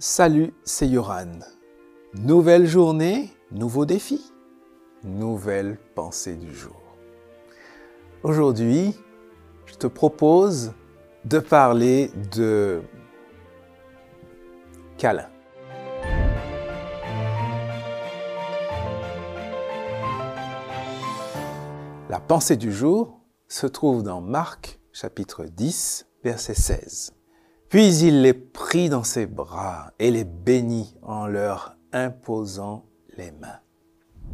Salut, c'est Yoran. Nouvelle journée, nouveau défi, nouvelle pensée du jour. Aujourd'hui, je te propose de parler de câlin. La pensée du jour se trouve dans Marc chapitre 10, verset 16. Puis il les prit dans ses bras et les bénit en leur imposant les mains.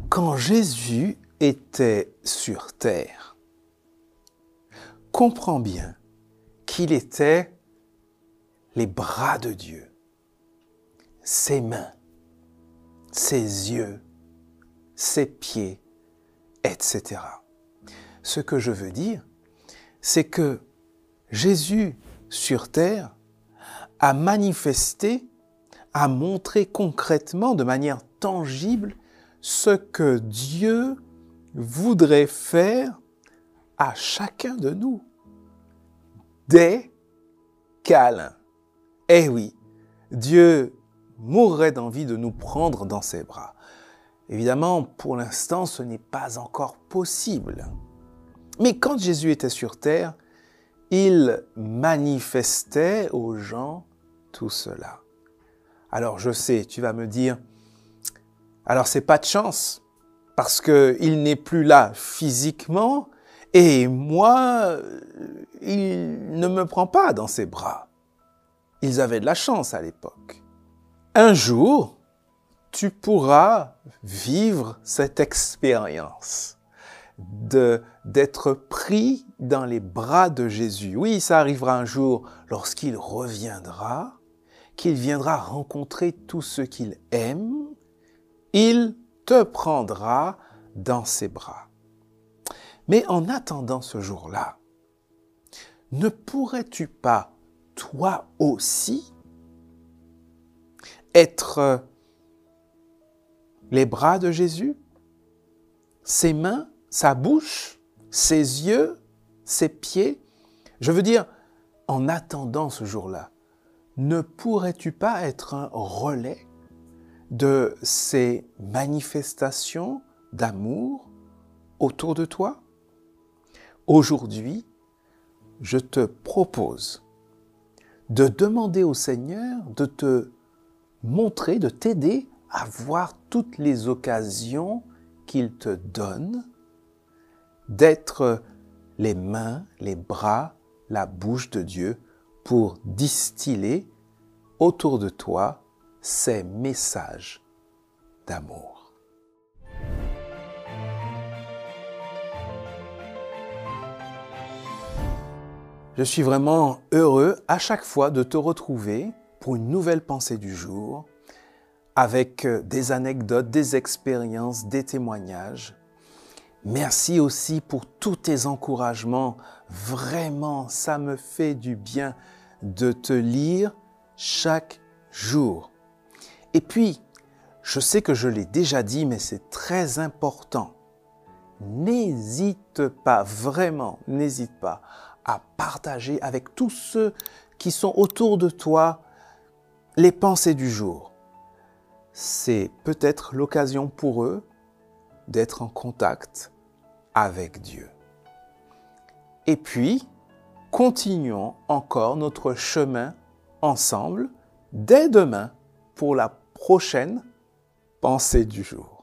Quand Jésus était sur terre, comprends bien qu'il était les bras de Dieu, ses mains, ses yeux, ses pieds, etc. Ce que je veux dire, c'est que Jésus sur terre à manifester, à montrer concrètement, de manière tangible, ce que Dieu voudrait faire à chacun de nous. Des câlins. Eh oui, Dieu mourrait d'envie de nous prendre dans ses bras. Évidemment, pour l'instant, ce n'est pas encore possible. Mais quand Jésus était sur terre, il manifestait aux gens cela. Alors je sais, tu vas me dire, alors c'est pas de chance, parce qu'il n'est plus là physiquement, et moi, il ne me prend pas dans ses bras. Ils avaient de la chance à l'époque. Un jour, tu pourras vivre cette expérience d'être pris dans les bras de Jésus. Oui, ça arrivera un jour lorsqu'il reviendra, qu'il viendra rencontrer tous ceux qu'il aime, il te prendra dans ses bras. Mais en attendant ce jour-là, ne pourrais-tu pas, toi aussi, être les bras de Jésus, ses mains, sa bouche, ses yeux, ses pieds? Je veux dire, en attendant ce jour-là, ne pourrais-tu pas être un relais de ces manifestations d'amour autour de toi? Aujourd'hui, je te propose de demander au Seigneur de te montrer, de t'aider à voir toutes les occasions qu'il te donne d'être les mains, les bras, la bouche de Dieu pour distiller autour de toi ces messages d'amour. Je suis vraiment heureux à chaque fois de te retrouver pour une nouvelle pensée du jour avec des anecdotes, des expériences, des témoignages Merci aussi pour tous tes encouragements. Vraiment, ça me fait du bien de te lire chaque jour. Et puis, je sais que je l'ai déjà dit, mais c'est très important. N'hésite pas, vraiment, n'hésite pas à partager avec tous ceux qui sont autour de toi les pensées du jour. C'est peut-être l'occasion pour eux d'être en contact avec Dieu. Et puis, continuons encore notre chemin ensemble dès demain pour la prochaine pensée du jour.